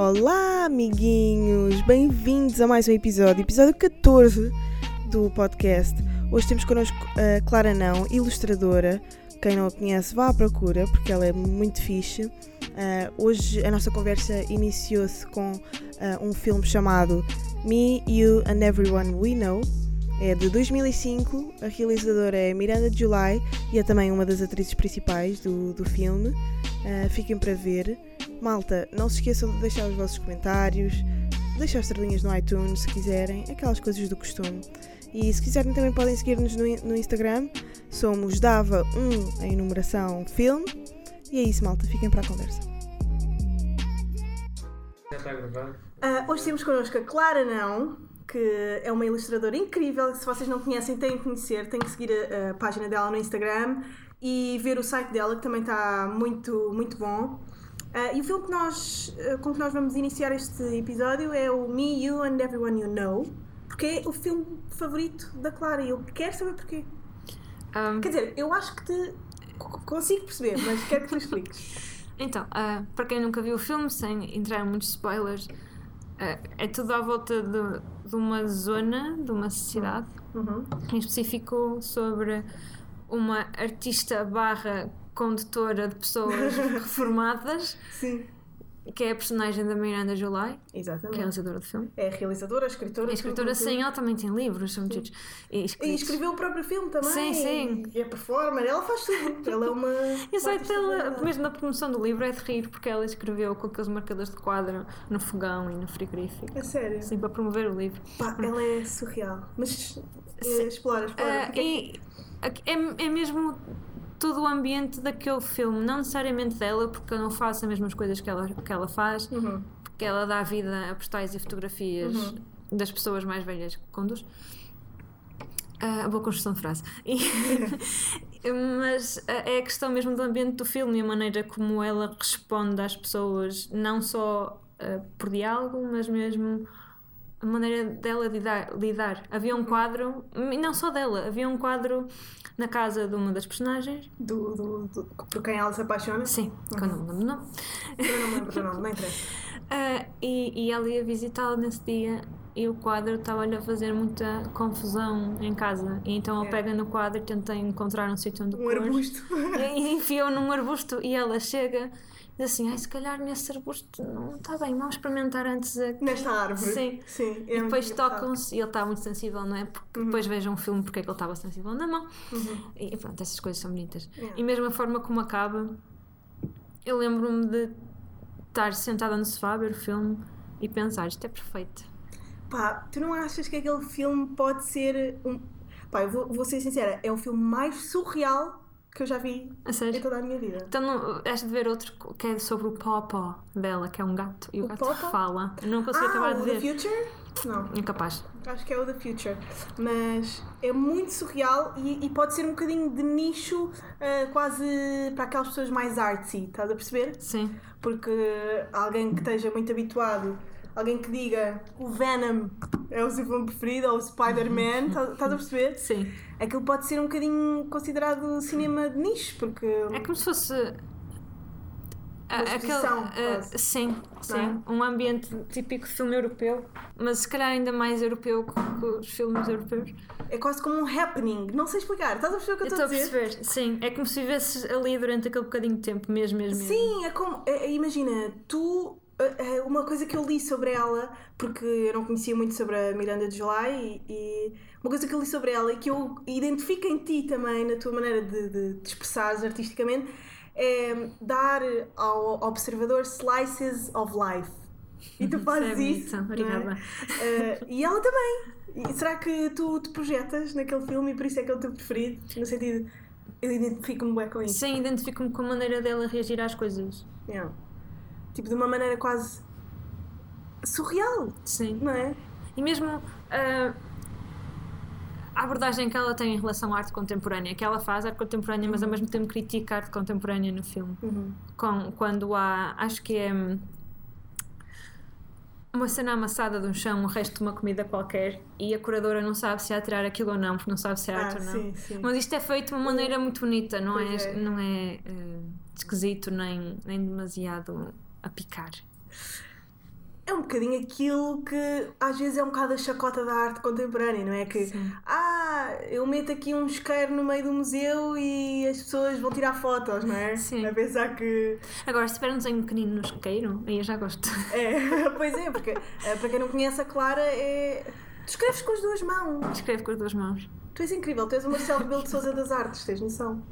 Olá, amiguinhos! Bem-vindos a mais um episódio, episódio 14 do podcast. Hoje temos connosco a Clara Não, ilustradora. Quem não a conhece, vá à procura, porque ela é muito fixe. Ah, hoje a nossa conversa iniciou-se com ah, um filme chamado Me, You and Everyone We Know. É de 2005, a realizadora é Miranda July e é também uma das atrizes principais do, do filme. Ah, fiquem para ver. Malta, não se esqueçam de deixar os vossos comentários, deixar estrelinhas no iTunes se quiserem, aquelas coisas do costume. E se quiserem também podem seguir-nos no, no Instagram, somos Dava1 em numeração filme. E é isso, malta, fiquem para a conversa. Já está? Ah, hoje temos connosco a Clara Não, que é uma ilustradora incrível. Se vocês não conhecem, têm que conhecer, têm que seguir a, a página dela no Instagram e ver o site dela, que também está muito, muito bom. Ah, e o filme que nós, ah, com que nós vamos iniciar este episódio é o Me, You and Everyone You Know, porque é o filme favorito da Clara e eu quero saber porquê. Um, Quer dizer, eu acho que te co- consigo perceber, mas quero que tu expliques. então, ah, para quem nunca viu o filme, sem entrar em muitos spoilers, é tudo à volta de, de uma zona, de uma cidade, Uhum. em específico sobre uma artista barra condutora de pessoas reformadas, Sim, que é a personagem da Miranda July, que é a exatamente. realizadora do filme. É realizadora, escritora. A escritora, tudo, sim, ela também tem livros, são muitos. E E escreveu o próprio filme também. Sim, sim. E é performer, ela faz tudo. Ela é uma. E artista dela, verdade. mesmo na promoção do livro, é de rir, porque ela escreveu com aqueles marcadores de quadro no fogão e no frigorífico. É sério. Assim, para promover o livro. Pá, ela é surreal. Mas eh, explora, explora. Porque- e é, é mesmo todo o ambiente daquele filme, não necessariamente dela, porque eu não faço as mesmas coisas que ela, que ela faz, Uhum. porque ela dá vida a postais e fotografias Uhum. das pessoas mais velhas que conduz. Ah, boa construção de frase. E- mas ah, é a questão mesmo do ambiente do filme e a maneira como ela responde às pessoas, não só ah, por diálogo, mas mesmo a maneira dela lidar. lidar. Havia um quadro, e não só dela, havia um quadro na casa de uma das personagens. Do, do, do- por quem ela se apaixona. Sim, que eu não me lembro o nome. Eu não me lembro do nome, não interessa. Ah, e, e ela ia visitá-la nesse dia e o quadro estava-lhe a fazer muita confusão em casa. E então ele É. pega no quadro e tenta encontrar um sítio onde Um pôr. arbusto. E enfiou num arbusto e ela chega e diz assim: Ai, se calhar nesse arbusto não está bem, vamos experimentar antes a. Nesta árvore. Sim. Sim. é E depois tocam-se e ele está muito sensível, não é? Porque depois vejam um filme porque é que ele estava sensível na mão. Uhum. E pronto, essas coisas são bonitas. Yeah. E mesmo a forma como acaba, eu lembro-me de estar sentada no sofá a ver o filme e pensar: isto é perfeito. Pá, tu não achas que aquele filme pode ser um. Pá, eu vou, vou ser sincera, é o filme mais surreal que eu já vi A em sério? toda a minha vida. Então, não, has de ver outro que é sobre o Popó dela, que é um gato, e o, O gato Popó? fala. Não consigo ah, acabar de o ver. The Future? Não. Incapaz. Acho que é o The Future. Mas é muito surreal e, e pode ser um bocadinho de nicho, ah, quase para aquelas pessoas mais artsy, estás a perceber? Sim. Porque alguém que esteja muito habituado, alguém que diga o Venom é o seu filme preferido ou o Spider-Man, estás estás a perceber? Sim. Aquilo pode ser um bocadinho considerado cinema de nicho, porque. É como se fosse. a- ah, quase. sim, sim. É? Um ambiente típico de filme europeu, mas se calhar ainda mais europeu que, os filmes europeus. É quase como um happening. Não sei explicar. Estás a perceber o que eu estou estou a a dizer? perceber, sim. É como se vivesses ali durante aquele bocadinho de tempo, mesmo, mesmo. mesmo. Sim, é como. é- imagina, tu. É- é Uma coisa que eu li sobre ela, porque eu não conhecia muito sobre a Miranda de July, e, e uma coisa que eu li sobre ela e que eu identifico em ti também, na tua maneira de, de te expressares artisticamente, é dar ao observador slices of life. E tu fazes Isso é isso. não é? obrigada. Eh, e ela também. E será que tu te projetas naquele filme e por isso é que é o teu preferido? No sentido, eu identifico-me bem com isso. Sim, identifico-me com a maneira dela reagir às coisas. Yeah. Tipo, de uma maneira quase surreal, Sim. não é? E mesmo ah, a abordagem que ela tem em relação à arte contemporânea, que ela faz arte contemporânea, mas ao mesmo tempo critica a arte contemporânea no filme. Uhum. Com, quando há, acho que é. hum, uma cena amassada de um chão, o resto de uma comida qualquer, e a curadora não sabe se há tirar aquilo ou não, porque não sabe se é Ah, arte ou não. sim, sim. Mas isto é feito de uma maneira muito bonita, não é, Pois é. Não é eh, esquisito nem, nem demasiado a picar. É um bocadinho aquilo que às vezes é um bocado a chacota da arte contemporânea, não é? Que, Sim. ah, eu meto aqui um isqueiro no meio do museu e as pessoas vão tirar fotos, não é? Sim. A pensar que. Agora, se tiver um desenho pequenino no isqueiro, aí eu já gosto. É, pois é, porque eh, para quem não conhece a Clara, é. Tu escreves com as duas mãos. Escreve com as duas mãos. Tu és incrível, tu és o Marcelo Rebelo de Souza das Artes, tens noção?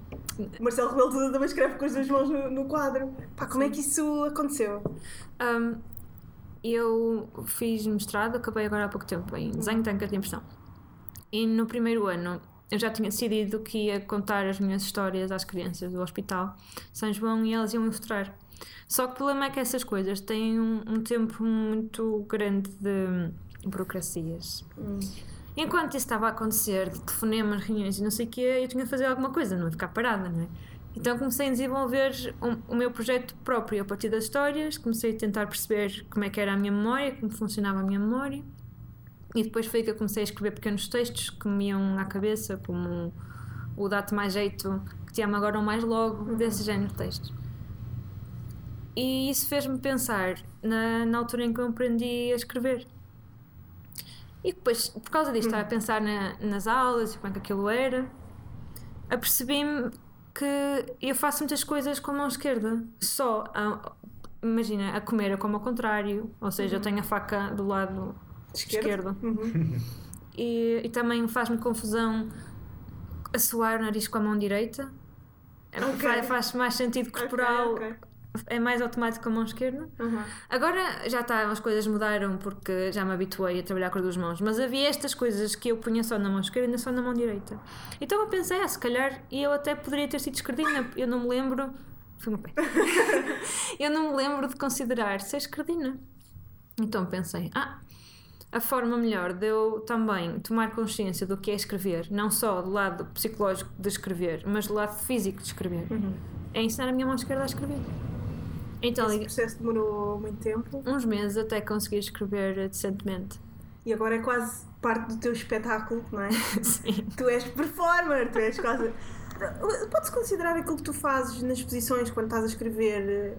Marcelo Rebelo de Souza também escreve com as duas mãos no, no quadro. Pá, como é que isso aconteceu? Um, eu fiz mestrado, acabei agora há pouco tempo em desenho técnica de impressão. E no primeiro ano eu já tinha decidido que ia contar as minhas histórias às crianças do hospital São João e elas iam ilustrar. Só que o problema é que essas coisas têm um, um tempo muito grande de burocracias. Enquanto isso estava a acontecer, de telefonemas, reuniões e não sei o quê, eu tinha de fazer alguma coisa, não ia ficar parada, não é? Então comecei a desenvolver o meu projeto próprio a partir das histórias, comecei a tentar perceber como é que era a minha memória, como funcionava a minha memória. E depois foi que eu comecei a escrever pequenos textos que me iam à cabeça, como o Dá-te Mais Jeito, que te amo agora ou mais logo, desse género de textos. E isso fez-me pensar na, na altura em que eu aprendi a escrever. E depois, por causa disto, estava a pensar na- nas aulas e como é que aquilo era, apercebi-me que eu faço muitas coisas com a mão esquerda. Só, a- imagina, a comer é como ao contrário, ou seja, eu tenho a faca do lado Esquerdo? esquerdo. Uhum. E, e também faz-me confusão assoar o nariz com a mão direita. Ok. Faz, faz mais sentido corporal, Ok, ok. É mais automático com a mão esquerda. Uhum. Agora já está, as coisas mudaram porque já me habituei a trabalhar com as duas mãos, mas havia estas coisas que eu punha só na mão esquerda e só na mão direita. Então eu pensei, ah, se calhar eu até poderia ter sido esquerdina, eu não me lembro. Foi o meu pé. eu não me lembro de considerar ser esquerdina. Então pensei, ah, a forma melhor de eu também tomar consciência do que é escrever, não só do lado psicológico de escrever, mas do lado físico de escrever, é ensinar a minha mão esquerda a escrever. Então, Esse processo demorou muito tempo uns meses até conseguir escrever decentemente. e agora é quase parte do teu espetáculo, não é? Sim. tu és performer, tu és quase. Pode-se considerar aquilo que tu fazes nas exposições quando estás a escrever eh,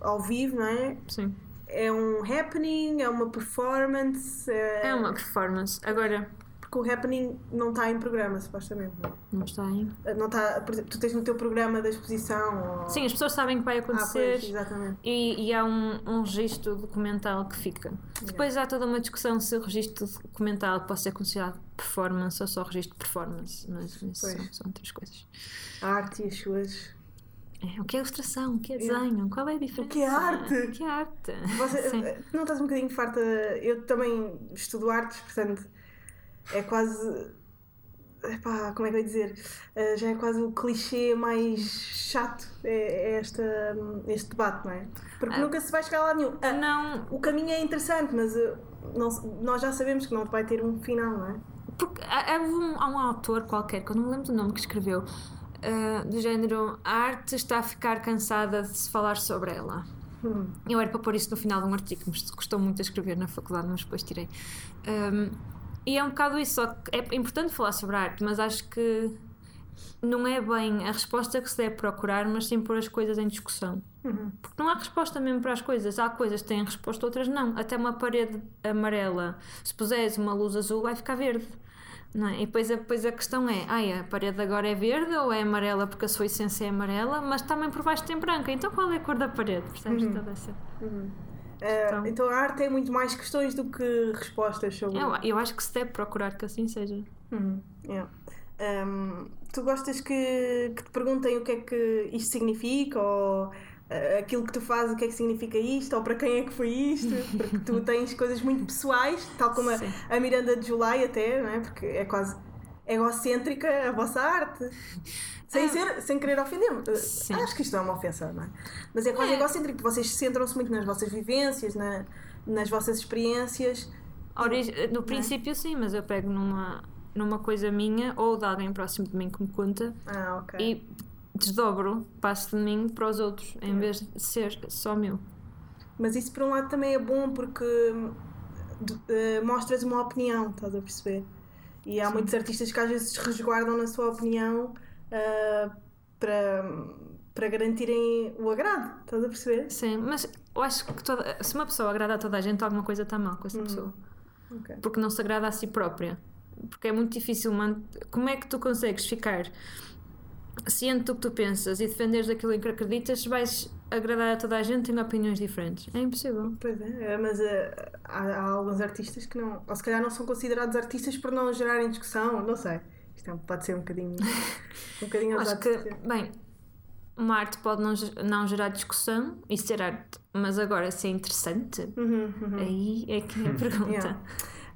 ao vivo, não é? Sim. É um happening, é uma performance. É, É uma performance. Agora, Porque o happening não está em programa, supostamente. Não, não está aí. é? não está, por exemplo, tu tens no teu programa da exposição. Ou... Sim, as pessoas sabem que vai ah, acontecer. pois, exatamente. E, e há um, um registro documental que fica. Depois há toda uma discussão se o registro documental pode ser considerado performance ou só registro de performance. Mas isso são, são outras coisas. A arte e as suas. É, o que é ilustração? O que é desenho? Qual é a diferença? que é arte? O que é arte? Você, eh, não estás um bocadinho farta? Eu também estudo artes, portanto é quase. Epá, como é que eu ia dizer? Eh, já é quase o clichê mais chato é, é esta, este debate, não é? Porque Ah. nunca se vai chegar a lado nenhum. Ah, Não, o caminho é interessante, mas eh, não nós já sabemos que não vai ter um final, não é? Porque há, há um, há um autor qualquer, que eu não me lembro do nome que escreveu, ah, do género a arte está a ficar cansada de se falar sobre ela. Hum. Eu era para pôr isso no final de um artigo, mas custou muito a escrever na faculdade, mas depois tirei. Ahm, e é um bocado isso, só que é importante falar sobre arte, mas acho que não é bem a resposta que se deve procurar, mas sim pôr as coisas em discussão. Uhum. Porque não há resposta mesmo para as coisas. Há coisas que têm resposta, outras não. Até uma parede amarela, se puseres uma luz azul, vai ficar verde. Não é? E depois a, depois a questão é: ai, a parede agora é verde ou é amarela porque a sua essência é amarela, mas também por baixo tem branca. Então qual é a cor da parede? Percebes? Toda essa- Eh, Então- então a arte é muito mais questões do que respostas sobre. Eu, eu acho que se deve procurar que assim seja. Uhum, yeah. Um, tu gostas que, que te perguntem o que é que isto significa ou uh, aquilo que tu fazes, o que é que significa isto ou para quem é que foi isto? Porque tu tens coisas muito pessoais, tal como a, a Miranda de July até, não é? Porque é quase egocêntrica a vossa arte. Sem, Ah. ser, sem querer ofender-me. Uh, Sim. Acho que isto não é uma ofensa, não é? Mas é quase É. egocêntrico, vocês centram-se muito nas vossas vivências, na- nas vossas experiências. Origi- No princípio, sim, mas eu pego numa, numa coisa minha ou de alguém próximo de mim que me conta Ah, ok. e desdobro, passo de mim para os outros, em vez de ser só meu. Mas isso por um lado também é bom porque eh, mostras uma opinião, estás a perceber? E há Sim. muitos artistas que às vezes resguardam na sua opinião ah, para, para garantirem o agrado, estás a perceber? Sim, mas eu acho que toda- se uma pessoa agrada a toda a gente, alguma coisa está mal com essa Uhum. pessoa. Ok. Porque não se agrada a si própria. Porque é muito difícil. Como é que tu consegues ficar ciente do que tu pensas e defenderes daquilo em que acreditas se vais agradar a toda a gente tendo opiniões diferentes? É impossível. Pois é, mas ah, há, há alguns artistas que não, ou se calhar não são considerados artistas por não gerarem discussão, não sei. Isto é- pode ser um bocadinho, um bocadinho Acho que, bem, uma arte pode não, não gerar discussão e ser arte, mas agora ser interessante, Uhum, uhum. aí é que é a pergunta. Yeah.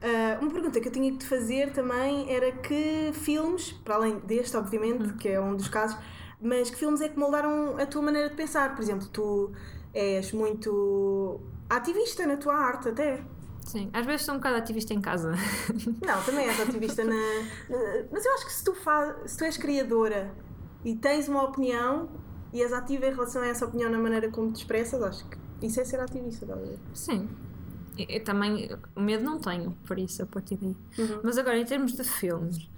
Ah, uma pergunta que eu tinha que te fazer também era que filmes, para além deste, obviamente, que é um dos casos, mas que filmes é que moldaram a tua maneira de pensar? Por exemplo, tu és muito ativista na tua arte, até. Sim, às vezes sou um bocado ativista em casa. Não, também és ativista na. Mas eu acho que se tu, faz, se tu és criadora e tens uma opinião e és ativa em relação a essa opinião na maneira como te expressas, acho que isso é ser ativista, ver? Sim. Eu, eu também, o medo não tenho, por isso, a partir daí. Uhum. Mas agora, em termos de filmes,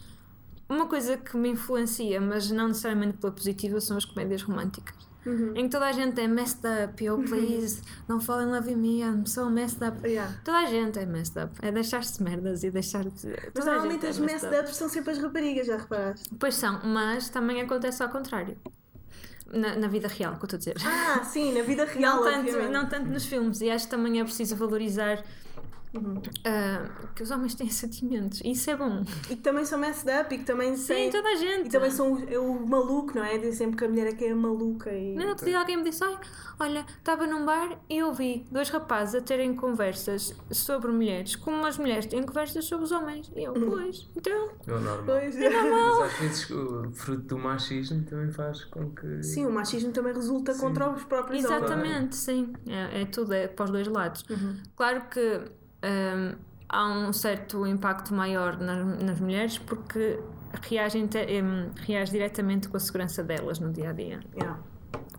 uma coisa que me influencia, mas não necessariamente pela positiva, são as comédias românticas. Uhum. Em que toda a gente é messed up, oh please, don't fall in love with me, I'm so messed up. Yeah. Toda a gente é messed up. É deixar-se merdas e deixar de. Mas a normalmente as é messed ups são sempre as raparigas, já reparaste? Pois são, mas também acontece ao contrário. Na, na vida real, que eu estou a dizer. Ah, sim, na vida real, não, tanto, obviamente. não tanto nos filmes, e acho que também é preciso valorizar Uhum. ah, que os homens têm sentimentos. E isso é bom. E que também são messed up e que também Sim, têm- toda a gente. E também são o, é o maluco, não é? Dizem sempre que a mulher é que é a maluca e... No outro dia alguém me disse: olha, estava num bar e ouvi dois rapazes a terem conversas sobre mulheres, como as mulheres têm conversas sobre os homens. E eu, pois, então. É normal. Pois, Mas às vezes o fruto do machismo também faz com que. Sim, o machismo também resulta Sim. contra os próprios homens. Exatamente, sim. É, é tudo, é para os dois lados. Claro que hum, há um certo impacto maior nas, nas mulheres porque reagem, te- hum, reage diretamente com a segurança delas no dia a dia. Yeah.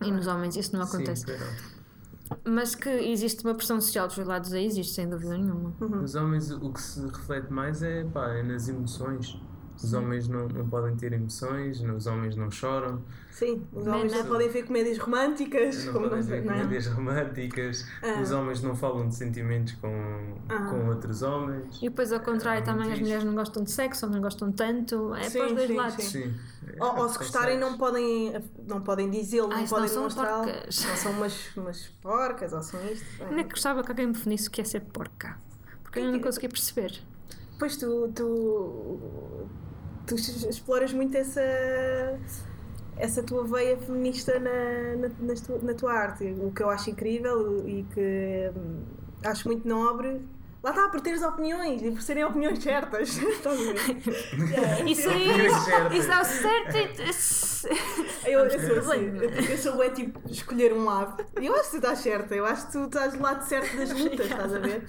E nos homens isso não Sim, acontece. claro. Mas que existe uma pressão social dos dois lados aí, existe sem dúvida nenhuma. Os homens, o que se reflete mais é, pá, é nas emoções. Os homens não, não podem ter emoções, os homens não choram, Sim, os homens não up. podem ver comédias românticas, não como podem não ver não é? comédias românticas, Ah. os homens não falam de sentimentos com, Ah. com outros homens. E depois, ao contrário, É também as mulheres não gostam de sexo, ou não gostam tanto. É Sim, para os dois sim, lados. sim. Sim. Ou, ou se gostarem não podem, não podem dizê-lo, Ai, não podem são demonstrá-lo. porcas. Não são umas, umas porcas, ou são isto. é. Ainda que gostava que alguém me definisse o que é ser porca. Porque eu não consegui perceber. Pois tu, tu, tu exploras muito essa, essa tua veia feminista na, na, tu- na tua arte, o que eu acho incrível e que hum, acho muito nobre. Lá está, por teres opiniões e por serem opiniões certas. Estás a ver? Yeah. Isso aí, certas. isso dá certo. e- Eu, eu, sou assim, eu, eu sou é tipo escolher um lado. E eu acho que tu estás certa, eu acho que tu estás do lado certo das lutas, estás a ver?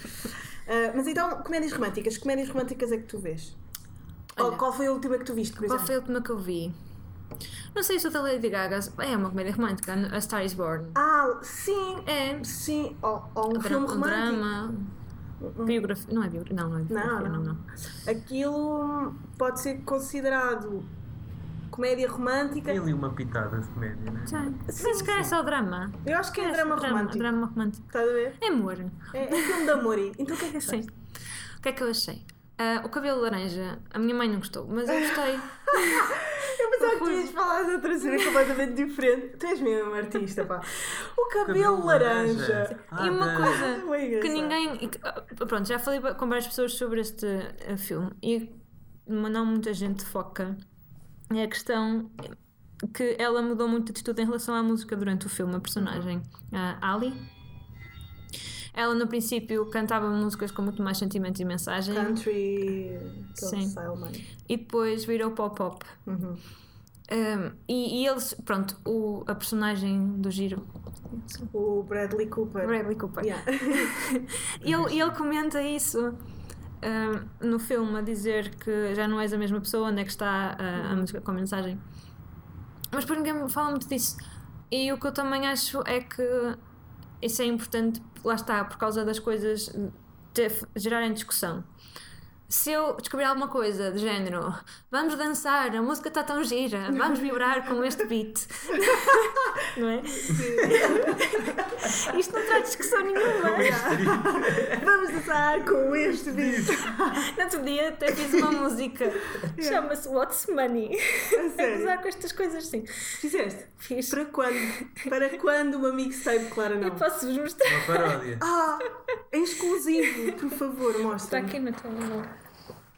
Ah, mas então, comédias românticas, que comédias românticas é que tu vês? Olha, qual foi a última que tu viste, por Qual exemplo? foi a última que eu vi? Não sei se o da Lady Gaga é uma comédia romântica, A Star is Born. Ah, sim, É. sim, ou, ou um Dra- filme um romântico. drama. Biografia. Não é biografia. Não, não é biografia. Não, Não. não. Aquilo pode ser considerado comédia romântica. Tem ali uma pitada de comédia, não é? Sim. Sim, Mas se calhar é só drama. Eu acho que é, É drama só romântico. Drama romântico. Estás a ver? É amor. É, é filme de amor. Então o que é que achaste? Sim. O que é que eu achei? Ah, o cabelo laranja, a minha mãe não gostou, mas eu gostei. Eu pensava que tu ias falar de outra cena completamente diferente. Tu és mesmo artista, pá. O cabelo, Cabelo laranja. Ah, e uma coisa Ah, foi que ninguém. ah, Pronto, já falei com várias pessoas sobre este eh, filme e mas não muita gente foca. É a questão que ela mudou muito de atitude em relação à música durante o filme, a personagem a Ali. Ela no princípio cantava músicas com muito mais sentimento e mensagem Country. Sim. style, e depois virou pop-pop. Uhum. Um, e, e eles, pronto, o, a personagem do giro, O Bradley Cooper. Bradley Cooper, Yeah. ele, ele comenta isso um, no filme, a dizer que já não és a mesma pessoa, onde é que está a, a música com a mensagem. Mas por ninguém fala muito disso. E o que eu também acho é que isso é importante, lá está, por causa das coisas te- gerarem discussão. Se eu descobrir alguma coisa de género, vamos dançar, a música está tão gira, vamos vibrar com este beat. não é? Isto não traz discussão nenhuma. Vamos dançar com este vídeo. No outro dia até fiz uma música, chama-se What's Money. Sério. gozar com estas coisas assim. Fizeste? Fiz. Para quando? Para quando uma mixtape, Clara Eu não? posso-vos mostrar. Uma paródia. Ah, é exclusivo. Por favor, Está mostra. aqui no telemóvel.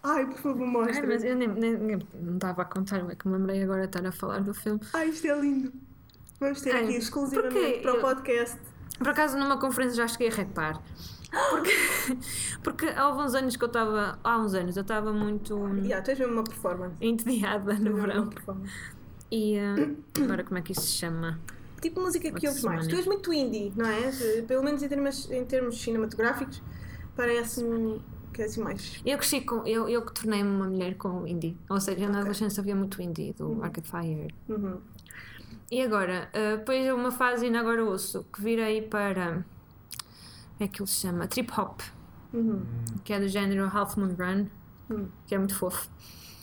Ai, por favor, Ai, mostra. mas eu nem, nem- nem- não estava a contar, é que me lembrei agora de estar a falar do filme. Ai, isto é lindo. Vamos ter Ai, aqui exclusivamente porque para o eu- podcast. Por acaso, numa conferência já cheguei a repar. Porque, porque há uns anos que eu estava. Há uns anos eu estava muito Yeah, tu és mesmo uma performance. entediada no verão. E ah, agora como é que isso se chama? Tipo música que What's ouves mais. money? Tu és muito indie, não é? Pelo menos em termos, em termos cinematográficos, parece-me que é assim mais. Eu cresci com. Eu, eu que tornei-me uma mulher com indie. Ou seja, na adolescência havia muito indie, do Arcade Fire. Uhum. E agora, ah, depois de uma fase, ainda agora ouço, que virei para. Como é que ele se chama? Trip Hop, Uhum. que é do género Half Moon Run, Hum. que é muito fofo.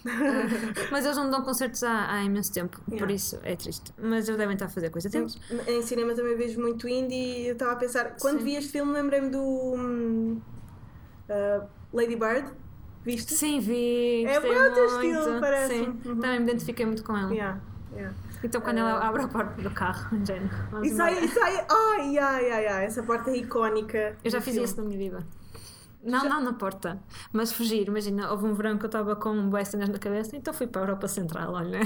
Mas eles não dão concertos há, há imenso tempo, por Yeah. isso é triste. Mas eles devem estar a fazer coisa. Temos. Em cinema também vejo muito indie e eu estava a pensar, quando Sim. vi este filme lembrei-me do hum, uh, Lady Bird, viste? Sim, vi. É bem o teu muito. estilo, parece. Sim, Uhum. também me identifiquei muito com ela. Yeah, yeah. Então, quando ela abre a porta do carro, em género. E sai, e sai, ai, ai, ai, ai, essa parte é icónica. Eu já fiz filme. isso na minha vida. Não, não na porta, mas fugir. Imagina, houve um verão que eu estava com um cenas na cabeça, então fui para a Europa Central, olha.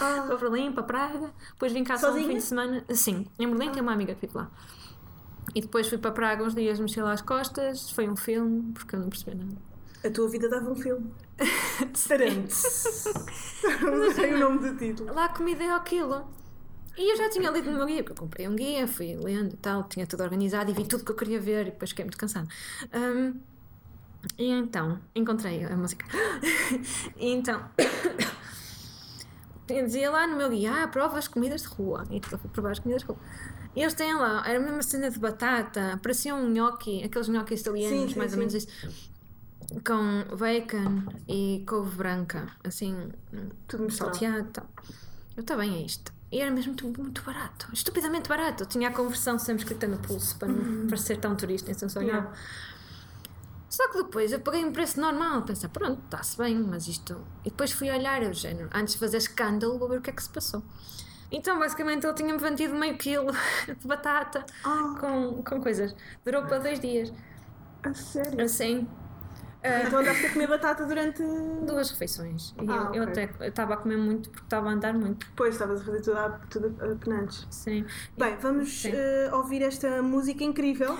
Ah. Para Berlim, para Praga, depois vim cá só um Sozinha? fim de semana. Sim, em Berlim tem uma amiga que vive lá. E depois fui para Praga uns dias, mexi lá as costas, foi um filme, porque eu não percebi nada. A tua vida dava um filme. Tarante. Não sei o nome do título. Lá a comida é aquilo. E eu já tinha lido no meu guia, porque eu comprei um guia, fui lendo e tal, tinha tudo organizado e vi tudo que eu queria ver e depois fiquei muito cansada. Hum, e então, encontrei a música. e então, dizia lá no meu guia, ah, prova as comidas de rua. E então fui provar as comidas de rua. E eles têm lá, era a mesma cena de batata, parecia um gnocchi, aqueles gnocchis italianos, Sim, sim, mais ou sim. menos isso. Com bacon e couve branca, assim, Tudo salteado tal. Eu, está bem, é isto. E era mesmo muito, muito barato, estupidamente barato. Eu tinha a conversão sempre escrita no pulso para não parecer tão turista, então só olhava. Só que depois eu paguei um preço normal, pensei, pronto, está-se bem, mas isto. E depois fui olhar, eu, género, antes de fazer escândalo, vou ver o que é que se passou. Então, basicamente, ele tinha-me vendido meio quilo de batata Ah. com, com coisas. Durou para dois dias. A sério? Assim, Então andaste a comer batata durante. duas refeições. E Ah, eu, eu ok. até estava a comer muito porque estava a andar muito. Depois estavas a fazer tudo a, tudo a penantes. Sim. Bem, vamos Sim. eh, ouvir esta música incrível.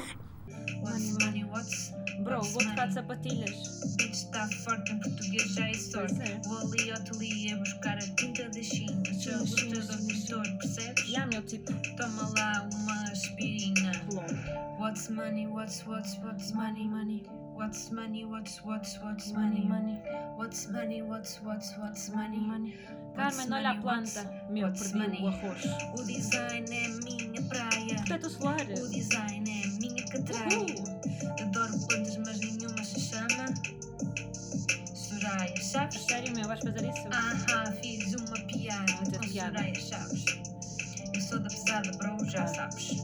What's money, what's Bro, what's vou trocar de money? sapatilhas. Bitch está forte em português já é sorte. É. Vou ali ao ateliê buscar a tinta da China. Sou lutador pintor, percebes? E há meu tipo. Toma lá uma aspirina. What's money, what's, what's, what's money, money? What's money, what's, what's, what's money, money? What's money, what's, what's, what's money, money? Carmen, olha a planta. Meu, what's perdi money? o arroz. O design é minha praia. Protetor solar. O design é minha catraia. Adoro plantas, mas nenhuma se chama Soraya Chaves. Sério, meu, vais fazer isso? Ahá, fiz uma piada Muita com piada. Soraya Chaves. Eu sou da pesada, bro, já sabes.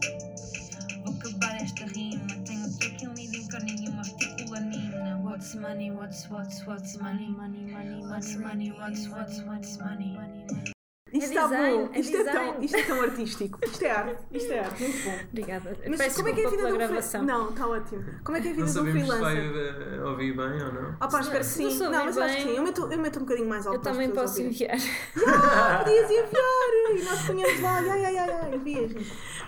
Vou acabar esta rima. What's money, what's, what's, what's money, money, money, what's money, what's, what's, what's money, money, money. Isto É está design, bom. é Isto é, tão, isto é tão artístico. Isto é arte. Isto é arte. Muito bom. Obrigada. Mas Peço como é que é a vida um gravação. freelancer? Não, está ótimo. Como é que é a vida Não de um sabemos se vai freelancer? eh, ouvir bem ou não. Ah pá, espero que sim. não Não, mas eu acho que bem- sim. Eu meto, eu meto um bocadinho mais alto Eu também posso ouvirem. enviar. Ah, podias enviar! E nós punhamos lá. Ai, ai, ai, ai. Envias.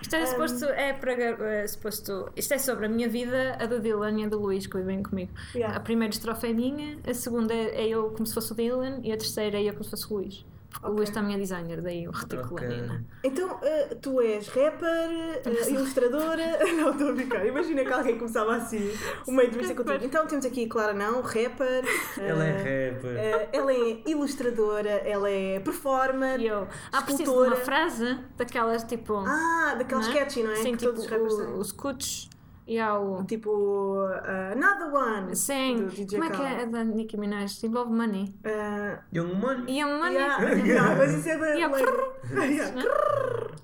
Isto era suposto, é para, é suposto, isto é sobre a minha vida, a do Dylan e a do Luís, que vivem comigo. Yeah. A primeira estrofe é minha, a segunda é eu como se fosse o Dylan e a terceira é eu como se fosse o Luís. O Luís também é designer, daí o reticulanina. Então, eh, tu és rapper, eh, ilustradora. não, estou a brincar. Imagina que alguém começava assim uma entrevista contigo. Então, temos aqui Clara Não, rapper. Ela eh, é rapper. eh, ela é ilustradora, ela é performer. E eu, ah, preciso de uma frase daquelas tipo. Ah, daqueles não é? sketchy, não é? Sim, que tipo todos os rappers o- têm. os cuts e há o. Tipo, uh, Another One. Sim, do DJ como é que é a da Nicki Minaj? Envolve money. Uh, Young Money. A money. yeah, yeah, mas isso é da. Lei. Yeah, crrr.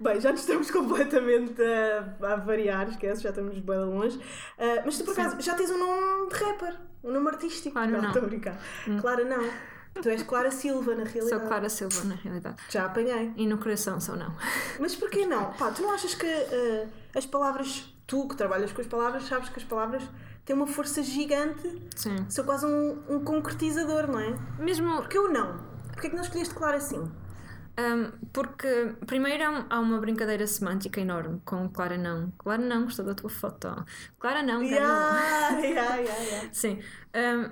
Bem, já nos estamos completamente a, a variar, esquece, já estamos bem longe. Uh, mas tu por acaso já tens um nome de rapper, um nome artístico. Claro, não. Hum. estou a brincar. Clara não. Tu és Clara Silva, na realidade. Sou Clara Silva, na realidade. Já apanhei. E no coração sou não. Mas porquê não? Pá, tu não achas que uh, as palavras, tu que trabalhas com as palavras, sabes que as palavras têm uma força gigante, Sim. são quase um, um concretizador, não é? Mesmo Porquê o não? Porquê é que não escolheste Clara assim? Um, porque, primeiro, há um- há uma brincadeira semântica enorme com Clara Não. Clara Não, gostou da tua foto. Clara Não, quero não. Yeah, yeah, yeah, yeah. Sim. Um,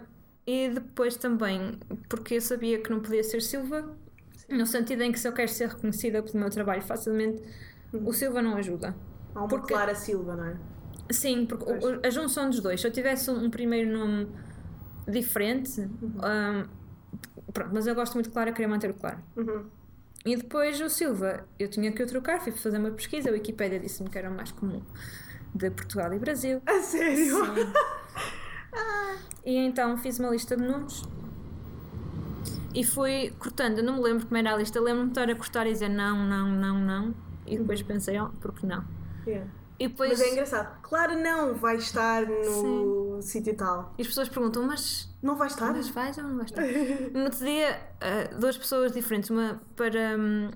e depois também, porque eu sabia que não podia ser Silva, no sentido em que se eu quero ser reconhecida pelo meu trabalho facilmente, o Silva não ajuda. Há uma Porque- Clara Silva, não é? Sim, porque o- a junção dos dois, se eu tivesse um, primeiro nome diferente, Uhum. um, pronto, mas eu gosto muito de Clara, queria manter o Clara. Uhum. E depois o Silva, eu tinha que o trocar, fui fazer uma pesquisa, a Wikipédia disse-me que era o mais comum de Portugal e Brasil. A sério? E então fiz uma lista de nomes e fui cortando. Eu não me lembro como era a lista, lembro-me de estar a cortar e dizer não, não, não, não. E depois pensei, oh, porque não? Yeah. E depois Mas é engraçado. Clara não vai estar no sítio tal. e as pessoas perguntam, mas Não vai estar? Mas vais ou não vais estar? No outro dia, ah, duas pessoas diferentes, uma para hum,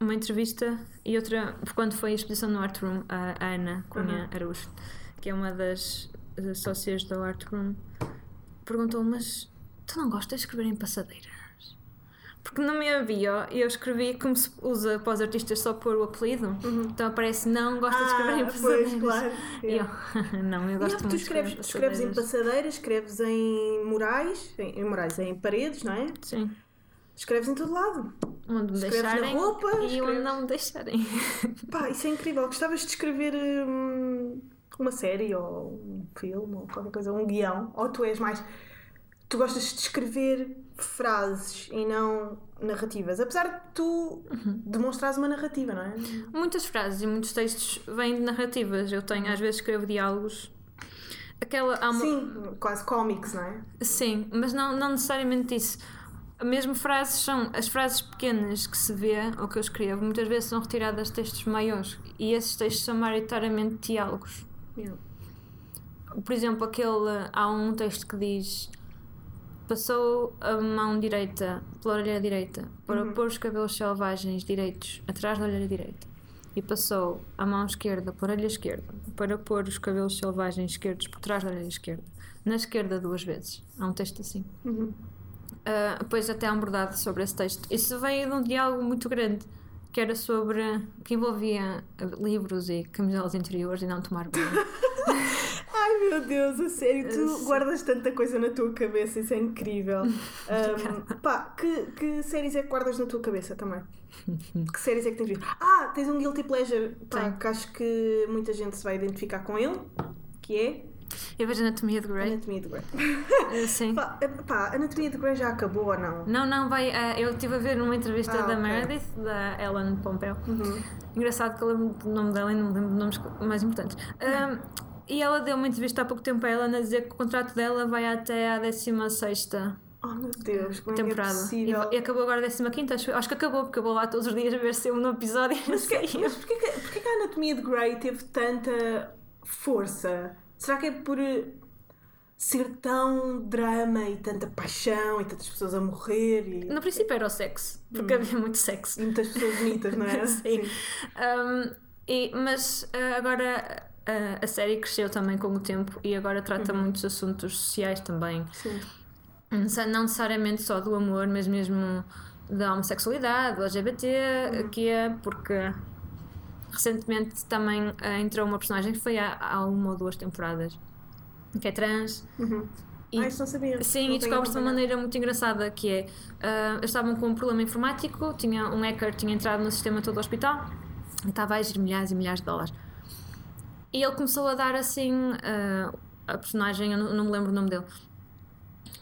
uma entrevista e outra por quando foi a exposição no Art Room, a Ana Cunha Araújo, que é uma das eh, sócias do Art Room, perguntou: Mas tu não gostas de escrever em passadeiras? Porque na minha bio eu escrevi como se usa para os artistas só pôr o apelido, então aparece não gosta de escrever em Ah, passadeiras. pois, claro. E eu, não, eu gosto Yeah, muito tu de escreves, escrever escreves em passadeiras. passadeiras, escreves em murais, em, em murais, em paredes, não é? Sim. Escreves em todo lado. Onde me Escreves na deixarem roupa, e onde escreves- não me deixarem. Pá, isso é incrível. Gostavas de escrever hum, uma série ou um filme ou qualquer coisa, um guião? Ou tu és mais. Tu gostas de escrever frases e não narrativas? Apesar de tu Uhum. demonstrares uma narrativa, não é? Muitas frases e muitos textos vêm de narrativas. Eu tenho, às vezes, escrevo diálogos. Aquela. Uma, Sim, quase cómics, não é? Sim, mas não, não necessariamente isso. Mesmo frases são. As frases pequenas que se vê ou que eu escrevo muitas vezes são retiradas de textos maiores e esses textos são maioritariamente diálogos. Yeah. Por exemplo, aquele. Há um texto que diz. Passou a mão direita pela orelha direita para pôr os cabelos selvagens direitos atrás da orelha direita. E passou a mão esquerda pela orelha esquerda para pôr os cabelos selvagens esquerdos por trás da orelha esquerda. Na esquerda duas vezes. Há um texto assim. Uhum. Ah, depois até há um bordado sobre esse texto. Isso veio de um diálogo muito grande que era sobre. que envolvia livros e camisolas interiores e não tomar banho. Ai meu Deus, a sério, tu guardas tanta coisa na tua cabeça, isso é incrível. Um, pá, que, que séries é que guardas na tua cabeça também? Que séries é que tens visto? Ah, tens um Guilty Pleasure, pá, que acho que muita gente se vai identificar com ele, que é Eu vejo Anatomia de Grey. Anatomia de Grey. Ah, sim. pá, eh, pá, Anatomia de Grey já acabou ou não? Não, não, vai. ah, eu estive a ver numa entrevista Ah, da ok. Meredith, da Ellen Pompeo. Uhum. Engraçado que eu lembro do nome dela e não me lembro de nomes mais importantes. Ah, e ela deu uma entrevista há pouco tempo a ela a dizer que o contrato dela vai até à 16 Oh meu Deus, como é que é temporada. possível? e, e acabou agora a 15, acho, aacho que acabou, porque eu vou lá todos os dias a ver se eu no episódio. Mas, que, mas porquê, porquê que a Anatomia de Grey teve tanta força? Será que é por eh, ser tão drama e tanta paixão e tantas pessoas a morrer e, No princípio era o sexo, porque havia muito sexo. e muitas pessoas bonitas, não é? Sim. Um, e, mas ah, agora ah, a série cresceu também com o tempo e agora trata muitos assuntos sociais também. Sim. Não se- Não necessariamente só do amor, mas mesmo da homossexualidade, do LGBT, que é porque recentemente também ah, entrou uma personagem que foi há, há uma ou duas temporadas que é trans Uhum. E- ah, isso não sabia. Sim, Não e tenho descobres de uma maneira muito engraçada que é ah, eles estavam com um problema informático, tinha, um hacker tinha entrado no sistema todo do hospital e estava a exigir milhares e milhares de dólares. E ele começou a dar assim ah, a personagem, eu não, não me lembro o nome dele,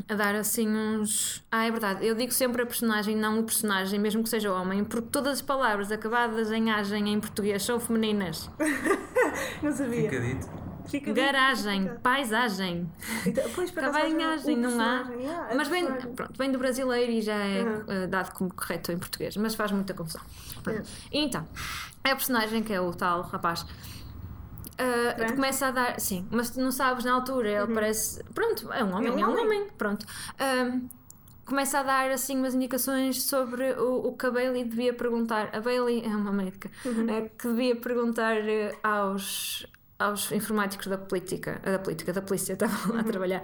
a dar assim uns. Ah, é verdade, eu digo sempre a personagem, não o personagem, mesmo que seja homem, porque todas as palavras acabadas em agem em português são femininas. Não sabia. Fica dito. Fica Garagem, fica. paisagem. Então, pois, Cabanhagem, não há. yeah, a Mas vem, pronto, vem do brasileiro e já é Uhum. dado como correto em português, mas faz muita confusão. E então, é a personagem que é o tal rapaz. Eh, Trans? começa a dar, sim, mas tu não sabes na altura, ele parece. Pronto, é um homem, um é um homem. homem, pronto. Ahm, começa a dar assim umas indicações sobre o, o que a Bailey devia perguntar. A Bailey é uma médica eh, que devia perguntar eh, aos, aos informáticos da política, eh, da política, da polícia, estavam lá a trabalhar.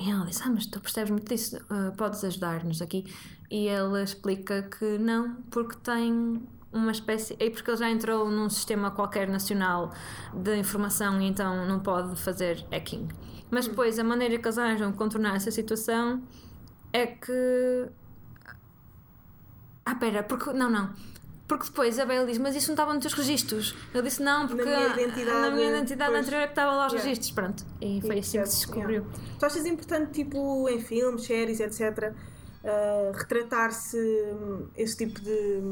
E ela disse: Ah, mas tu percebes muito disso, ah, podes ajudar-nos aqui. E ele explica que não, porque tem uma espécie. E porque ele já entrou num sistema qualquer nacional de informação e então não pode fazer hacking. Mas depois a maneira que eles arranjam contornar essa situação é que. Ah, pera, porque. Não, não. Porque depois a Bela diz, mas isso não estava nos teus registros. Ele disse, não, porque minha identidade, na minha identidade pois. anterior é que estava lá os Yeah. registros. Pronto. E foi assim que se Certo, descobriu. Tu achas importante, tipo, em filmes, séries, etc., uh, retratar-se hum, esse tipo de.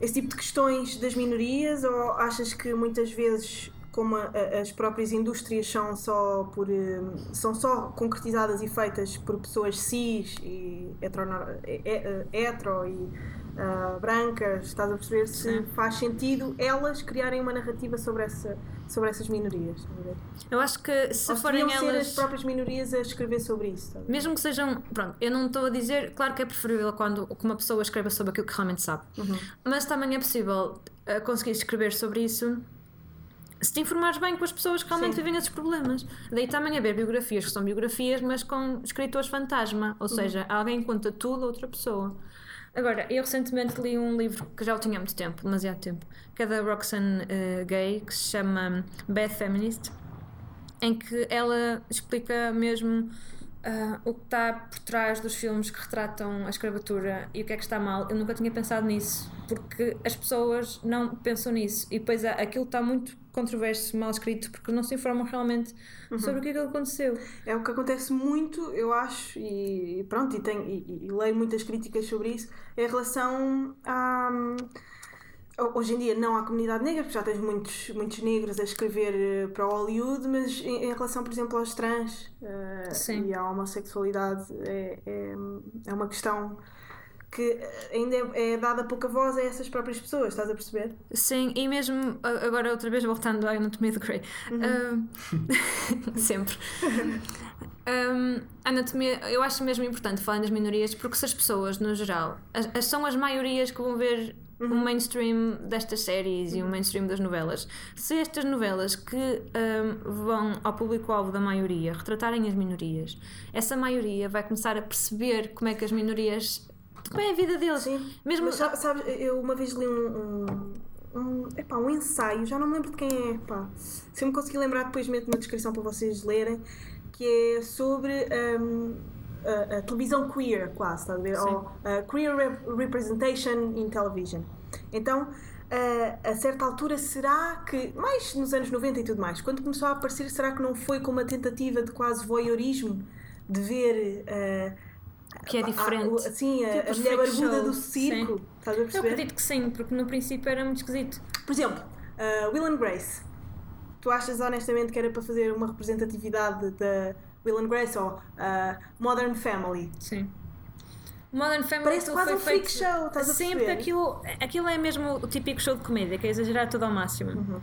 Esse tipo de questões das minorias ou achas que muitas vezes como a- as próprias indústrias são só por hum, são só concretizadas e feitas por pessoas cis e heteronor- he- he- hetero e ah, brancas, estás a perceber se faz sentido elas criarem uma narrativa sobre essa sobre essas minorias? Eu acho que se Ou forem deviam ser elas. as próprias minorias a escrever sobre isso. Mesmo que sejam. Pronto, eu não estou a dizer. Claro que é preferível quando uma pessoa escreva sobre aquilo que realmente sabe. Uhum. Mas também é possível uh, conseguir escrever sobre isso se te informares bem com as pessoas que realmente Sim. vivem esses problemas. Daí também haver biografias que são biografias, mas com escritores fantasma. Uhum. Ou seja, alguém conta tudo a outra pessoa. Agora, eu recentemente li um livro que já o tinha há muito tempo, demasiado tempo, que é da Roxane uh, Gay, que se chama Bad Feminist, em que ela explica mesmo ah, o que está por trás dos filmes que retratam a escravatura e o que é que está mal. Eu nunca tinha pensado nisso, porque as pessoas não pensam nisso. E depois há- aquilo está muito controverso, mal escrito, porque não se informam realmente sobre o que é que aconteceu. É o que acontece muito, eu acho, e, pronto, e, tenho, e, e leio muitas críticas sobre isso, em relação a. Hoje em dia não à comunidade negra, porque já tens muitos, muitos negros a escrever eh, para Hollywood, mas em, em relação, por exemplo, aos trans eh, Sim. e à homossexualidade, é, é, é uma questão que ainda é, é dada pouca voz a essas próprias pessoas, estás a perceber? Sim, e mesmo agora outra vez voltando à Anatomia de Grey. Ah, sempre. Um, anatomia, eu acho mesmo importante falar das minorias porque se as pessoas, no geral, as, as- são as maiorias que vão ver o mainstream destas séries e o mainstream das novelas. Se estas novelas que um, vão ao público-alvo da maioria retratarem as minorias, essa maioria vai começar a perceber como é que as minorias. como é a vida deles. Sim. Mesmo Mas sa- sabes, eu uma vez li um, um, um, epá, um ensaio, já não me lembro de quem é, pá. Se eu me conseguir lembrar, depois meto na descrição para vocês lerem, que é sobre hum, a, a televisão queer, quase, está a ver? Sim. Ou a queer rep- representation in television. Então, a, a certa altura, será que, mais nos anos 90 e tudo mais, quando começou a aparecer, será que não foi com uma tentativa de quase voyeurismo de ver. eh, que é diferente. a- Sim, a, Tipo a mulher barbuda do circo. sim. Estás a Eu perceber? acredito que sim, porque no princípio era muito esquisito. Por exemplo, uh, Will and Grace. Tu achas honestamente que era para fazer uma representatividade da Will and Grace ou uh, Modern Family? Sim. Modern Family Parece quase foi um freak feito... show, estás a Sim, perceber? aquilo, aquilo é mesmo o típico show de comédia, que é exagerar tudo ao máximo. Uhum.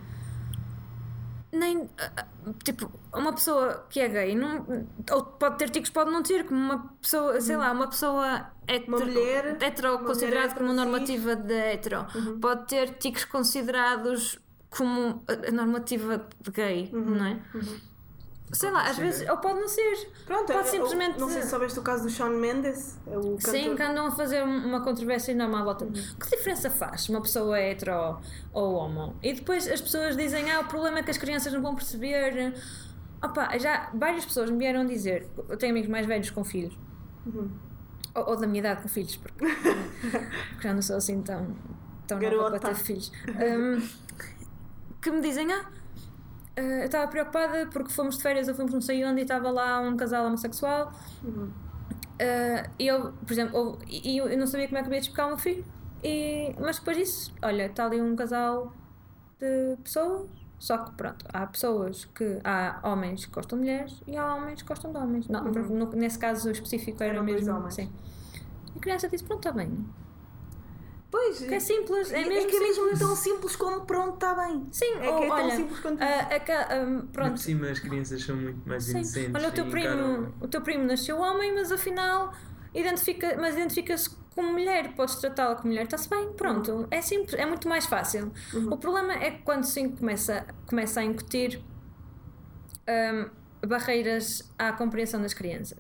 Nem, ah, ah, tipo, uma pessoa que é gay, não, ou pode ter ticos, pode não ter, como uma pessoa, sei lá, uma pessoa hetero, Uhum. Uma mulher- hetero uma considerado mulher como normativa de hetero, pode ter ticos considerados como a normativa de gay, Uhum. não é? Sei lá, às vezes, ou pode não ser. Pronto, Pode eu- simplesmente- Não sei se soubeste o caso do Shawn Mendes, é o cantor. Sim, que andam a fazer uma controvérsia enorme à volta. Uhum. Que diferença faz uma pessoa é hetero ou homo? E depois as pessoas dizem: Ah, o problema é que as crianças não vão perceber. Opa, já várias pessoas me vieram dizer, eu tenho amigos mais velhos com filhos, Uhum. ou, ou da minha idade com filhos, porque, porque já não sou assim tão, tão nova Garota. para ter filhos, Hum, que me dizem, ah, eh, eu estava preocupada porque fomos de férias ou fomos não sei onde e estava lá um casal homossexual Uhum. e eu, por exemplo, houve- e eu, eu não sabia como é que eu ia despecar o meu filho e, mas depois disso, olha, está ali um casal de pessoas só que pronto, há pessoas que há homens que gostam de mulheres e há homens que gostam de homens não, no- nesse caso específico era dois mesmo homens. sim. e a criança disse, pronto, está bem Pois, que é simples, é é mesmo que é mesmo simples. tão simples como pronto, está bem. Sim, É ou, que é tão olha, simples quanto pronto, Por cima as crianças são muito mais Sim. inocentes. Olha, o teu primo, encaram- o teu primo nasceu homem, mas afinal identifica, mas identifica-se como mulher, podes tratá-la como mulher, está-se bem, pronto. É simples, é muito mais fácil. O problema é que quando se começa, começa a incutir hum, barreiras à compreensão das crianças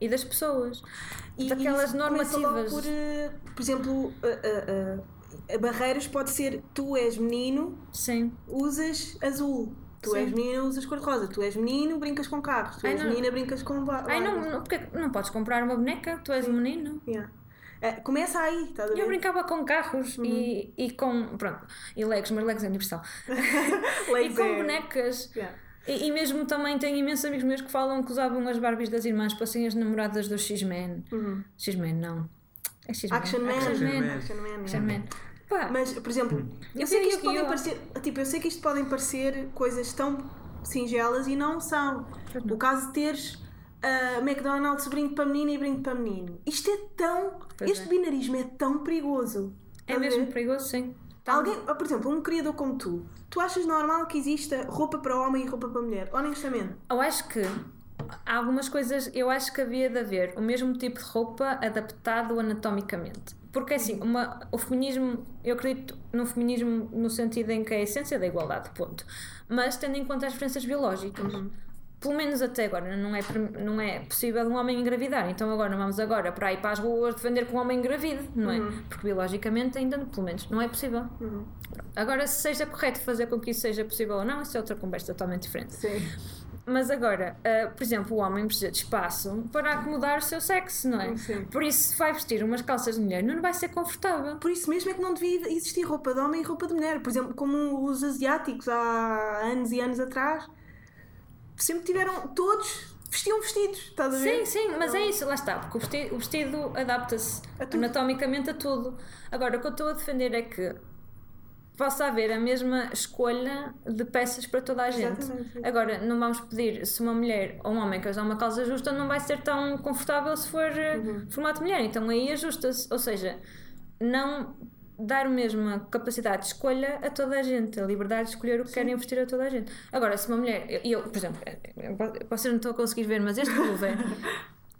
e das pessoas. E daquelas logo normativas. Por, eh, por exemplo, barreiras pode ser tu és menino, Sim. usas azul. Tu Sim. és menina, usas cor-de-rosa. Tu és menino, brincas com carros. Tu Ai, és não. menina, brincas com Ai, não, não, porque não podes comprar uma boneca, tu és um menino. Yeah. Eh, começa aí, estás a ver? Eu brincava com carros e, e com. Pronto, e Legos, mas Legos é universal. e Legs com é- bonecas. Yeah. E, e mesmo também tenho imensos amigos meus que falam que usavam as Barbies das irmãs para serem as namoradas do X-Men. Uhum. X-Men, não. É X-Men. Action Man. Action Action Man. Man. Action Man. Action Man. Pá, Mas, por exemplo, eu Eu sei que isto podem eu- parecer, tipo, eu sei que isto podem parecer coisas tão singelas e não são. Não. O caso de teres ah, McDonald's brinde para menina e brinde para menino. Isto é tão. Pois este é. binarismo é tão perigoso. é mesmo ver? perigoso, sim. Tá. Alguém, ah, por exemplo, um criador como tu, tu achas normal que exista roupa para homem e roupa para mulher? Honestamente. Eu acho que há algumas coisas, eu acho que havia de haver o mesmo tipo de roupa adaptado anatomicamente. Porque assim, uma, o feminismo, eu acredito no feminismo no sentido em que é a essência da igualdade, ponto. Mas tendo em conta as diferenças biológicas. Pelo menos até agora não é, não é possível um homem engravidar. Então agora não vamos agora para ir para as ruas defender que um homem engravide, não é? Porque biologicamente ainda, pelo menos, não é possível. Agora, se seja correto fazer com que isso seja possível ou não, isso é outra conversa totalmente diferente. Sim. Mas agora, ah, por exemplo, o homem precisa de espaço para acomodar o seu sexo, não é? Sim. Por isso, se vai vestir umas calças de mulher, não vai ser confortável. Por isso mesmo é que não devia existir roupa de homem e roupa de mulher. Por exemplo, como os asiáticos há anos e anos atrás, sempre tiveram, todos vestiam vestidos, estás a ver? Sim, sim, mas é isso, lá está, porque o vestido, o vestido adapta-se anatomicamente a tudo. Agora, o que eu estou a defender é que possa haver a mesma escolha de peças para toda a gente. Exatamente. Agora, não vamos pedir se uma mulher ou um homem quer usar uma calça justa, não vai ser tão confortável se for eh, Uhum. formato de mulher. Então aí ajusta-se. Ou seja, não dar a mesma capacidade de escolha a toda a gente, a liberdade de escolher o que querem vestir a toda a gente. Agora, se uma mulher, eu, eu, por exemplo, vocês não estão a conseguir ver, mas este pullover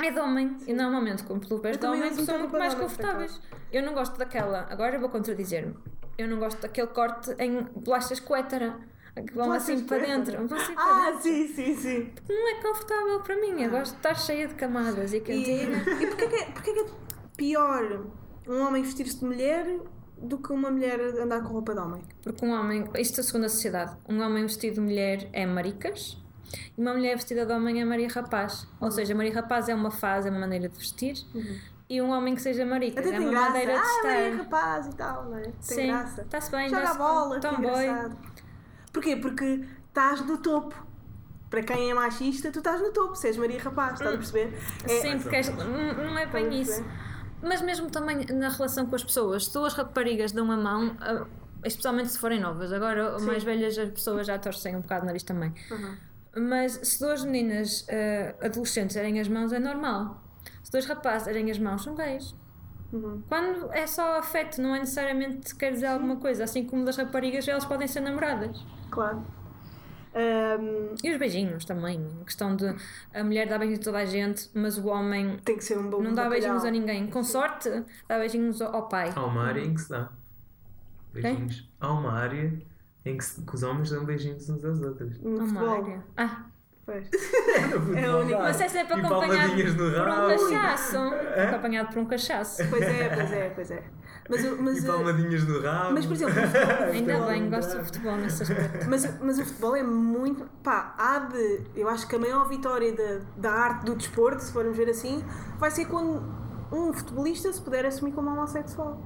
é de homem e normalmente com pullovers de homem são muito mais confortáveis. Eu não gosto daquela, agora vou contradizer-me, eu não gosto daquele corte em bolachas coétara. Que vão assim para dentro. Vão assim para Ah, dentro. sim, sim, sim. Não é confortável para mim. Eu gosto de estar cheia de camadas e E, cantina. e porquê, que é, porquê que é pior um homem vestir-se de mulher do que uma mulher andar com roupa de homem? Porque um homem, isto é segundo a sociedade, um homem vestido de mulher é maricas e uma mulher vestida de homem é Maria Rapaz. Ou seja, Maria Rapaz é uma fase, é uma maneira de vestir e um homem que seja marica Até é uma graça. maneira de ah, estar. Maria rapaz e tal, não é? Tem Sim, graça. está-se bem, Joga a bola, Tomboy. Porquê? Porque estás no topo. Para quem é machista, tu estás no topo. Se és Maria Rapaz, estás a perceber? É, Sim, porque és- não é bem isso. Mas mesmo também na relação com as pessoas, se duas raparigas dão a mão, ah, especialmente se forem novas, agora Sim. mais velhas as pessoas já torcem um bocado o nariz também. Uhum. Mas se duas meninas ah, adolescentes derem as mãos é normal. Se dois rapazes derem as mãos são gays. Uhum. Quando é só afeto, não é necessariamente quer dizer alguma coisa. Assim como das raparigas, elas podem ser namoradas. Claro. Ahm, E os beijinhos também. A questão de a mulher dá beijinhos a toda a gente, mas o homem tem que ser um bom não dá bacalhau. beijinhos a ninguém. Com sorte, dá beijinhos ao pai. Há uma área em que se dá. Beijinhos. Há uma área em que, se- que os homens dão beijinhos uns aos outros. No Uma área. Ah, Pois. É a única- mas é sempre E acompanhado palmadinhas no por um cachaço. Acompanhado por um cachaço. Pois é, pois é, pois é. Mas, mas, e palmadinhas no rabo. mas, por exemplo, o futebol- Ainda futebol- bem, gosto de futebol nesse aspecto. Mas, mas o futebol é muito. Pá, há de. Eu acho que a maior vitória da, da arte do desporto, se formos ver assim, vai ser quando um futebolista se puder assumir como homossexual.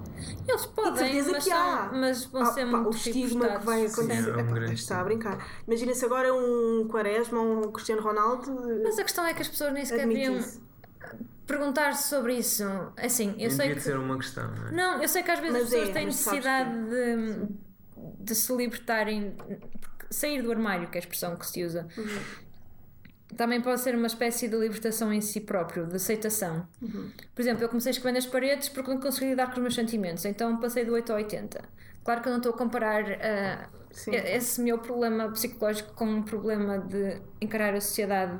Eles podem, certeza mas, que há. são, mas vão Ah, ser pá, muito o estigma que vai acontecer. Sim, é um está a brincar. Imagina se agora um Quaresma ou um Cristiano Ronaldo. Mas a questão é que as pessoas nem sequer deviam. Perguntar sobre isso. Assim, eu Nem sei devia que. ser uma questão, não é? Não, eu sei que às vezes Mas as pessoas é, têm necessidade de, de se libertarem, porque sair do armário, que é a expressão que se usa, Uhum. também pode ser uma espécie de libertação em si próprio, de aceitação. Uhum. Por exemplo, eu comecei a escrever nas paredes porque não consegui lidar com os meus sentimentos, então passei do 8 ao 80. Claro que eu não estou a comparar Sim. esse meu problema psicológico com um problema de encarar a sociedade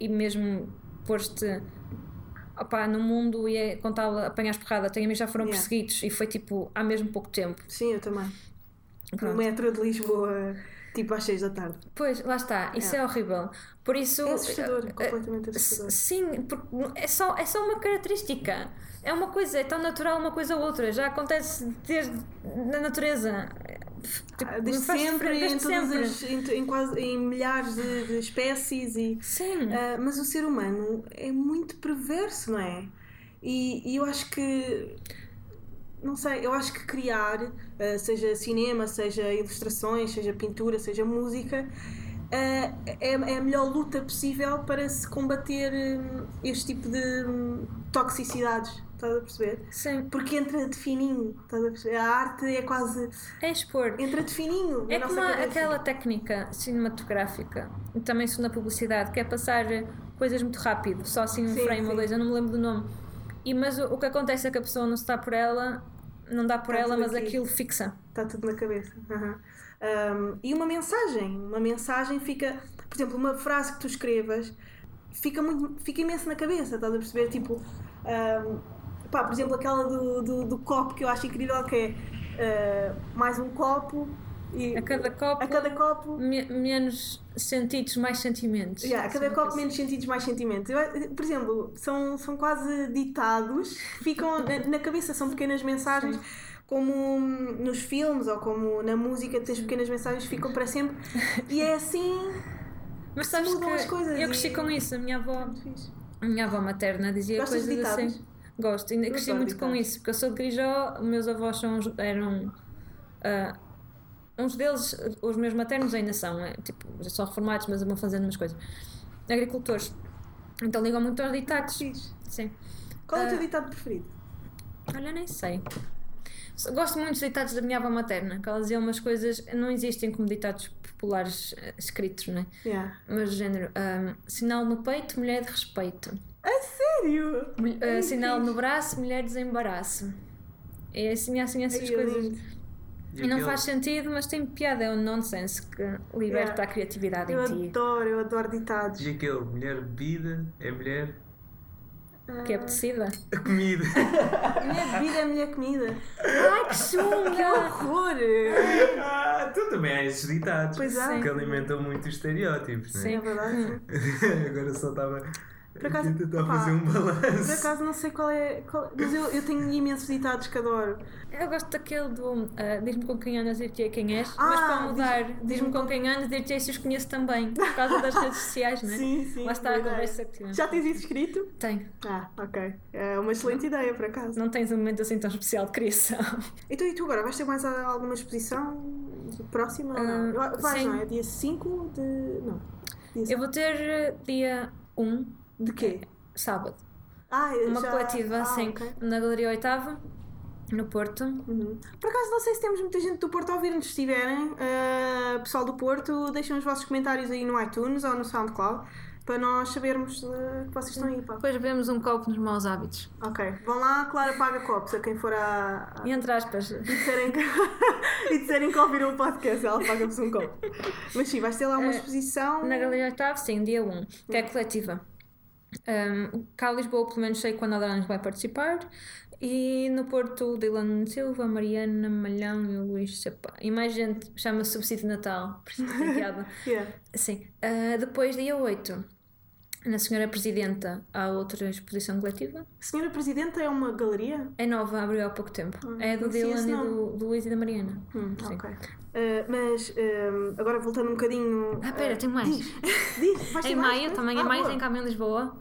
e mesmo pôr-te opá, no mundo e é, quando estava a apanhar porrada, tenho amigos já foram Yeah. perseguidos e foi tipo há mesmo pouco tempo. Sim, eu também. No Pronto. metro de Lisboa, tipo às 6 da tarde. Pois, lá está, isso é horrível. Por isso. É assustador, eh, completamente eh, assustador. Sim, porque é só, é só uma característica. É uma coisa, é tão natural uma coisa ou outra. Já acontece desde na natureza. Tipo, Ah, Desde sempre, diferença em, desde todas sempre. as, em, em quase, em milhares de, de espécies e Sim. Ah, mas o ser humano é muito perverso, não é? E, e eu acho que não sei, eu acho que criar, ah, seja cinema, seja ilustrações, seja pintura, seja música, ah, é, é a melhor luta possível para se combater hum, este tipo de hum, toxicidades. Estás a perceber? Sim. Porque entra de fininho, estás a perceber? A arte é quase. É expor. entra de fininho. É como aquela técnica cinematográfica, também isso na publicidade, que é passar coisas muito rápido, só assim um Sim, frame sim. ou dois, eu não me lembro do nome. E, mas o, o que acontece é que a pessoa não se dá por ela, não dá por Está ela, mas aqui. aquilo fixa. Está tudo na cabeça. Aham. Um, e uma mensagem. Uma mensagem fica. Por exemplo, uma frase que tu escrevas fica, muito, fica imenso na cabeça, estás a perceber? Tipo, um, pá, por exemplo, aquela do, do, do copo que eu acho incrível, que é uh, mais um copo. E, A cada copo, a cada copo me- menos sentidos, mais sentimentos. Yeah, a cada copo assim. menos sentidos, mais sentimentos. Eu, por exemplo, são, são quase ditados ficam na, na cabeça, são pequenas mensagens, como hum, nos filmes ou como na música, tens pequenas mensagens ficam para sempre. E é assim. Mas sabes mudam que as coisas eu cresci e- com isso. A minha avó, fixe. a minha avó materna dizia Gostas coisas assim. Gosto, ainda cresci muito com isso, porque eu sou de Grijó, meus avós são, eram. ah, uns deles, os meus maternos ainda são, é, tipo, já são reformados, mas vão fazendo umas coisas. Agricultores. Então ligam muito aos ditados. Fixe. Sim. Qual é o teu Ah. ditado preferido? Olha, nem sei. Gosto muito dos ditados da minha avó materna, que ela dizia umas coisas, não existem como ditados populares eh, escritos, né? Yeah. Mas do género, ahm, sinal no peito, mulher de respeito. Sério? Mul- ah, Ai, sinal no braço, mulher de desembaraço. É assim, assim essas Ai, eu coisas. E não faz sentido, mas tem piada, é um nonsense que liberta Yeah. a criatividade Eu em ti. adoro, eu adoro ditados. E aquele mulher bebida é mulher Que é apetecida. a comida. Mulher bebida é mulher comida. Ai, que Que chunga! horror! ah, tu também há esses ditados Pois é. que alimentam muito os estereótipos, não É é? verdade. Agora só estava Por acaso, tentar opá, fazer um Por balanço. acaso não sei qual é. qual- mas eu, eu tenho imensos ditados que adoro. Eu gosto daquele do ah, diz-me com quem andas, dir-te quem és, Ah, mas para mudar, diz- diz-me com quem andas, dir-te se os conheço também, por causa das redes sociais, não é? Sim, sim. Lá está a conversa que tivemos. Já tens isso escrito? Tenho. Ah, ok. É uma excelente ideia, por acaso. Não tens um momento assim tão especial de criação. Então, e tu agora? Vais ter mais alguma exposição próxima? ou não? Ah, Vais, sim. não é? Dia 5 de. Não. Dia Eu vou ter eh, dia 1, De quê? sábado, Ah, uma já... coletiva ah, assim, ok. na Galeria Oitava, no Porto. Uhum. Por acaso, não sei se temos muita gente do Porto a ouvir-nos. Se tiverem, ah, pessoal do Porto, deixem os vossos comentários aí no iTunes ou no SoundCloud para nós sabermos ah, que vocês estão aí. Pá. Depois bebemos um copo nos maus hábitos. Ok, vão lá, Clara paga copos a quem for a. a- E entre aspas, E disserem que, e disserem que ouviram o podcast, ela paga-vos um copo. Mas sim, vais ter lá uma Eh, exposição. na Galeria Oitava, sim, dia 1, que é coletiva. Um, cá Lisboa, pelo menos sei que o Ana Laranjo vai participar. E no Porto, o Dylan Silva, a Mariana Malhão e o Luís Chapa. E mais gente, chama-se Subsídio Natal, por isso que tem piada. Yeah. Sim. Ah, depois, dia 8, Na Senhora Presidenta há outra exposição coletiva. Senhora Presidenta é uma galeria? É nova, abriu há pouco tempo. Ah, é do Dylan e do, do Luís e da Mariana. Hum, Sim. ok. Uh, mas um, agora voltando um bocadinho. Ah, pera, uh, tem mais. Diz, diz, ter Em mais? maio também, ah, em maio boa. tem Caminho em Lisboa.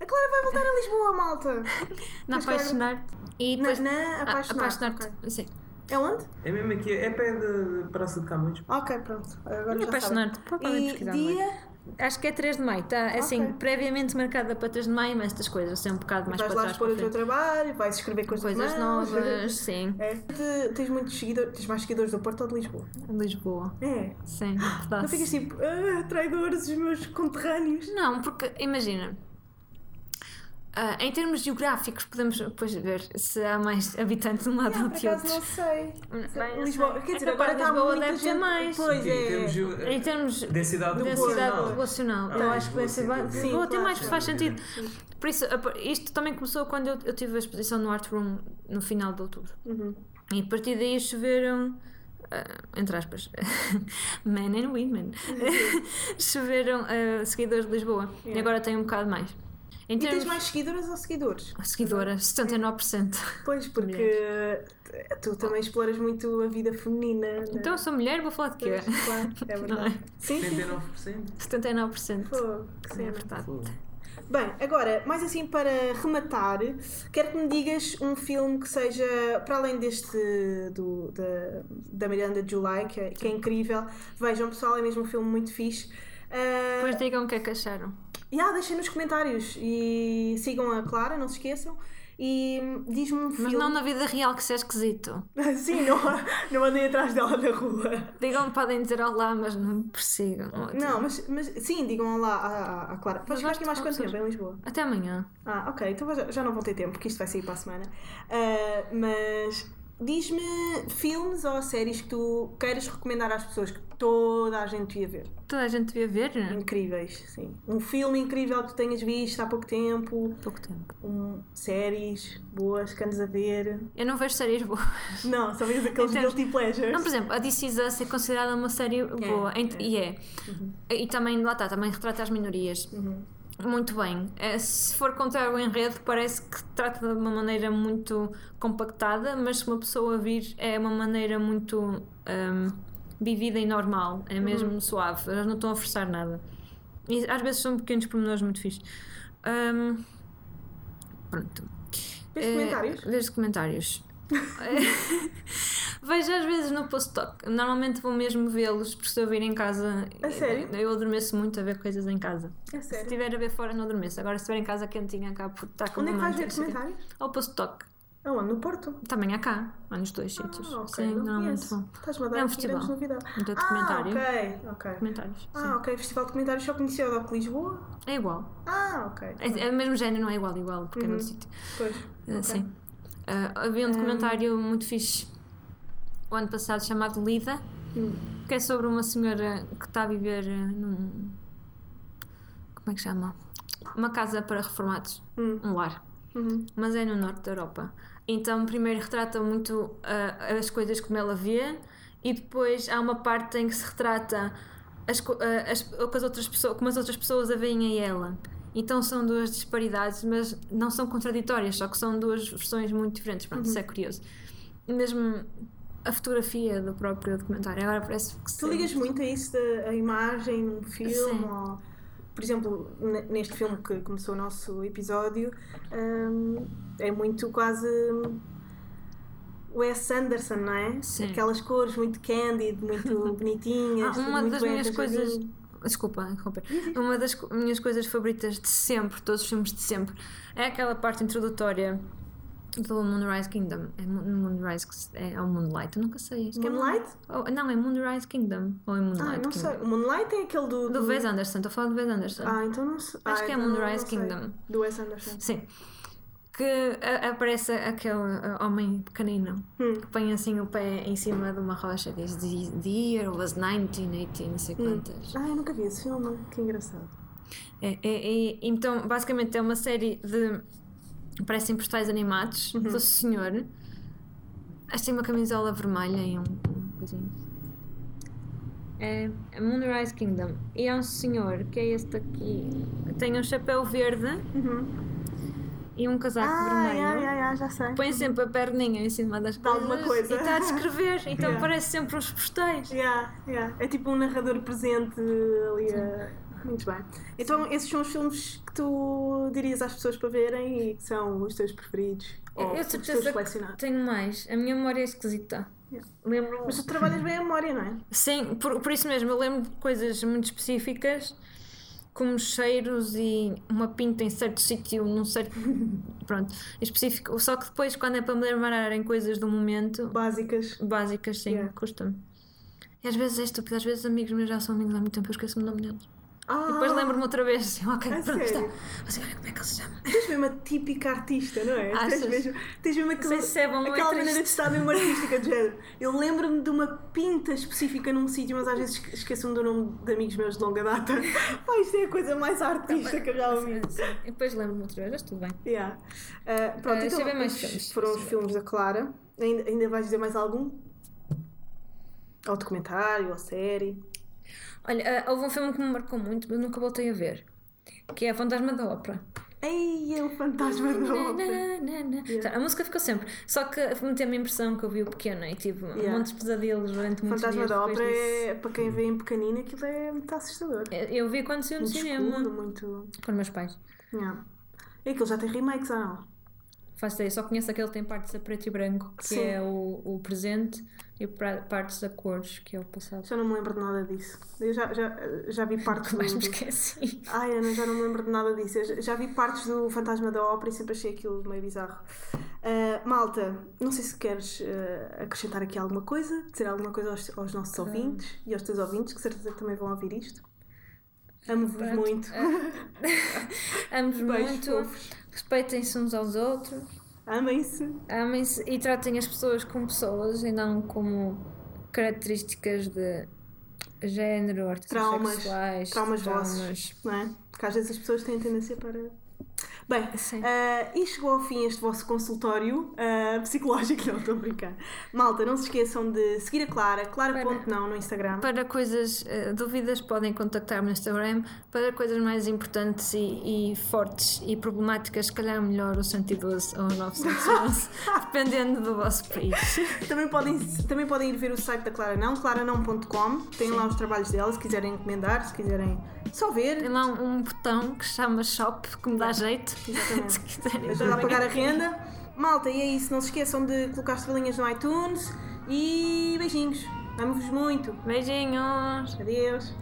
A Clara vai voltar a Lisboa, malta. Na Mas Clara- Apaixonar. E Na, depois. na Ah, apaixonar. Apaixonar-te. Sim. É onde? É mesmo aqui, é pé de Praça de Camões. Ok, pronto. Agora E já Apaixonar-te. E dia. Acho que é 3 de maio, tá? Assim, Ok. previamente marcada para 3 de maio, mas estas coisas, assim, um bocado mais vais para lá trás. expor Para o teu trabalho, vais escrever coisas, Coisas novas, sim. É. Te- tens muitos seguidores, tens mais seguidores do Porto ou de Lisboa? Lisboa, É. sim. Não dá-se. ficas tipo, ah, traidores, os meus conterrâneos. Não, porque imagina. Ah, em termos geográficos, podemos depois ver se há mais habitantes de um lado ou de outro. não sei. Bem, não Lisboa, sei. quer É dizer, capaz agora de está Lisboa muita deve ter mais. Pois Em é. termos de- Em termos densidade de densidade população. populacional, Ah, eu acho que vai ser. Lisboa, ba- sim, Lisboa claro. mais, faz sentido. Por isso, a- isto também começou quando eu, eu tive a exposição no Art Room no final de outubro. Uhum. E a partir daí choveram, ah, entre aspas, men and women, choveram ah, seguidores de Lisboa. E agora tem um bocado mais. Em E termos tens mais seguidoras ou seguidores? seguidoras, 79%. Pois, porque tu também exploras muito a vida feminina. né? Então eu sou mulher, vou falar de quê? Pois, claro, é Não verdade. é? Sim, sim. 79%. 79%. Pô, que É cena. verdade. Fogo. Bem, agora, mais assim para rematar, quero que me digas um filme que seja, para além deste do, da, da Miranda July, que é, que é incrível. Vejam, pessoal, é mesmo um filme muito fixe. Ah, Depois digam o que é que acharam. Yeah, deixem nos comentários e sigam a Clara, não se esqueçam. E hum, diz-me um Mas filme. não na vida real, que isso é esquisito. Sim, não, não andei atrás dela na rua. Digam, podem dizer olá, mas não me persigam. Não, mas, mas sim, digam lá à, à, Clara. Vais Mas ficar aqui mais quanto tempo em Lisboa? Até amanhã. Ah, ok, então já, já não vou ter tempo, porque isto vai sair para a semana. Ah, mas diz-me filmes ou séries que tu queiras recomendar às pessoas que toda a gente devia ver. Toda a gente devia ver. Incríveis, sim. Um filme incrível que tu tenhas visto há pouco tempo, Pouco tempo. um, séries boas que andes a ver. Eu não vejo séries boas. Não, só vês aqueles termos- guilty pleasures. Não, por exemplo, a This Is Us é considerada uma série boa. Ent- é. E é. E também, lá está, também retrata as minorias. Uhum. Muito bem. Eh, Se for contar o enredo, parece que trata de uma maneira muito compactada, mas se uma pessoa vir, é uma maneira muito ahm, vivida e normal. É mesmo Uhum. suave. Elas não estão a forçar nada. E às vezes são pequenos pormenores muito fixos. Ahm, pronto. Vês Eh, comentários? Vejo comentários. Vejo às vezes no post-talk. Normalmente vou mesmo vê-los porque se eu vir em casa. A sério? Eu adormeço muito a ver coisas em casa. É Se sério. estiver a ver fora, não adormeço. Agora, se estiver em casa quentinha, acabo por estar com Onde é que vais ver comentários? Ao post-talk. Aonde? No Porto? Também há cá. Há nos dois sítios. Ah, ok, Sim, não normalmente conheço. vão. Estás-me a dar É um festival. grandes novidades. De Ah, documentário. ok, ok. Comentários. Ah, sim. ok. Festival de Comentários só conhecia o Doc Lisboa? É igual. Ah, ok. É, é o mesmo género, não é igual, igual, porque é Uhum. no sítio. Pois. Ah, ok. Sim. Ah, havia um documentário muito fixe o ano passado chamado Lida, Hum. que é sobre uma senhora que está a viver eh, num. Como é que chama? Uma casa para reformados, Hum. um lar, Uhum. mas é no norte da Europa. Então, primeiro retrata muito ah, as coisas como ela vê, e depois há uma parte em que se retrata as, ah, as, as outras pessoas, como as outras pessoas a veem a ela. Então são duas disparidades, mas não são contraditórias, só que são duas versões muito diferentes. Pronto, isso é curioso. E mesmo a fotografia do próprio documentário, agora parece que Tu ligas muito a isso da imagem num filme? Ou, por exemplo, ne- neste filme que começou o nosso episódio, hum, é muito quase Wes Anderson, não é? Sim. Aquelas cores muito candid, muito bonitinhas. Ah, uma muito das minhas coisas. Desculpa, interromper. Uma das minhas coisas favoritas de sempre, todos os filmes de sempre, é aquela parte introdutória do Moonrise Kingdom. É Moon- Moonrise é, é o Moonlight, eu nunca sei. Acho que é Moon- Moonlight? Oh, não, é Moonrise Kingdom. Ou é Moonlight Ah, não Kingdom? sei. O Moonlight é aquele do. Do Wes Anderson, estou a falar do Wes Anderson. Ah, então não sei. Acho ah, que é então não- Moonrise. Kingdom. Do Wes Anderson. Sim. Que a- aparece aquele uh, homem pequenino Hum. que põe assim o pé em cima de uma rocha e diz The, year was 1980, não sei quantas. Ah, eu nunca vi esse filme. Que engraçado. É, é- é- então, basicamente, é uma série de. Parecem postais animados Uhum. do senhor. Acho que tem uma camisola vermelha e um, um coisinho. É a Moonrise Kingdom. E há um senhor que é este aqui. que Tem um chapéu verde e um casaco Ah, vermelho. yeah, yeah, yeah, já sei. Põe sempre a perninha em cima das coisas alguma coisa. e está a descrever. Então Yeah. parece sempre os postais. Yeah, yeah. É tipo um narrador presente ali a... Muito bem. Então, esses são os filmes que tu dirias às pessoas para verem e que são os teus preferidos? Ou Eu os tenho teus colecionados? tenho mais. A minha memória é esquisita. Yeah. Lembro. Mas tu trabalhas bem a memória, não é? Sim, por, por isso mesmo, eu lembro de coisas muito específicas, como cheiros e uma pinta em certo sítio, num certo. Pronto, específico. Só que depois, quando é para me lembrar em coisas do momento, Básicas. básicas, sim, Yeah. custa-me. E às vezes é estúpido, às vezes amigos meus já são amigos há muito tempo, eu esqueço-me o nome deles. Ah, E depois lembro-me outra vez, assim, ok, pronto, está. Mas agora como é que ele se chama? Tens mesmo a típica artista, não é? Achas? Tens mesmo, tens mesmo aquela, sei se é bom é aquela maneira triste. de estar mesmo artística de género. Eu lembro-me de uma pinta específica num sítio, mas às vezes esque- esqueço-me do nome de amigos meus de longa data. Pá, isto é a coisa mais artista que eu já ouvi. Sim, E depois lembro-me outra vez, mas tudo bem. Yeah. Uh, pronto, Ah, deixa então, eu ver mais filmes. foram os eu filmes da Clara. Ainda, ainda vais dizer mais algum? Ou documentário, ou série? Olha, ah, houve um filme que me marcou muito, mas nunca voltei a ver, que é a Fantasma da Ópera. Ei, é o fantasma da ópera. Na. Então, A música ficou sempre. Só que me teve a impressão que eu vi o pequeno e tive Yeah. montes de pesadelos durante muitos Fantasma dias. da depois ópera é, para quem vê em pequenino, aquilo é muito assustador. Eu- Eu vi quando saiu no Muito cinema escuro, muito. com os meus pais. Yeah. E aquilo já tem remakes ou não? Faço ideia, só conheço aquele que tem partes a preto e branco, que Sim. é o, o presente, e partes a cores, que é o passado. Já não me lembro de nada disso. Eu já, já, já vi partes mais do. me esqueci. Ai, Ana, já não me lembro de nada disso. Eu já- vi partes do Fantasma da Ópera e sempre achei aquilo meio bizarro. Ah, malta, não sei se queres ah, acrescentar aqui alguma coisa, dizer alguma coisa aos, aos nossos ouvintes e aos teus ouvintes, que certeza também vão ouvir isto. Amo-vos muito. Amo-vos muito, fofos. Respeitem-se uns aos outros, Amem-se. amem-se e tratem as pessoas como pessoas e não como características de género, Traumas. sexuais, Traumas vossos. Não é? Porque às vezes as pessoas têm tendência para. Bem, ah, e chegou ao fim este vosso consultório ah, psicológico, não estou a brincar. Malta, não se esqueçam de seguir a Clara, clara.não no Instagram. Para coisas, eh, dúvidas, podem contactar-me no Instagram. Para coisas mais importantes e, e fortes e problemáticas, se calhar melhor o 112 ou o 911, dependendo do vosso país. Também podem, também podem ir ver o site da Clara Não, claranão.com. Tem lá os trabalhos dela, se quiserem encomendar, se quiserem só ver. Tem lá um, um botão que chama Shop, que me dá jeito. Exatamente. se quiserem. Ajuda a pagar a renda. Malta, e é isso. Não se esqueçam de colocar estrelinhas no iTunes. E beijinhos. Amo-vos muito. Beijinhos! Adeus.